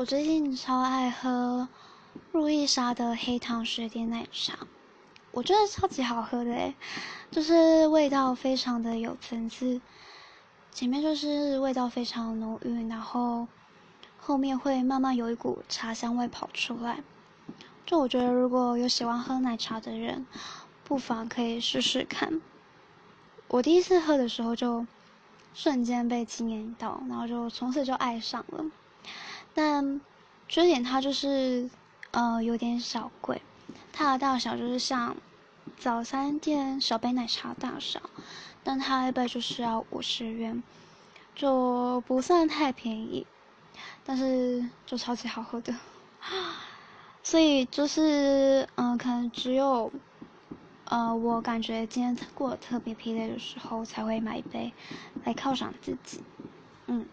我最近超爱喝路易莎的黑糖雪蝶奶茶，我觉得超级好喝的诶，就是味道非常的有层次，前面就是味道非常浓郁，然后后面会慢慢有一股茶香味跑出来。就我觉得如果有喜欢喝奶茶的人，不妨可以试试看。我第一次喝的时候就瞬间被惊艳到，然后就从此就爱上了。但缺点它就是，呃，有点小贵。它的大小就是像早餐店小杯奶茶大小，但它一杯就是要五十元，就不算太便宜，但是就超级好喝的。所以就是，嗯，可能只有，呃，我感觉今天过得特别疲累的时候，才会买一杯来犒赏自己。嗯。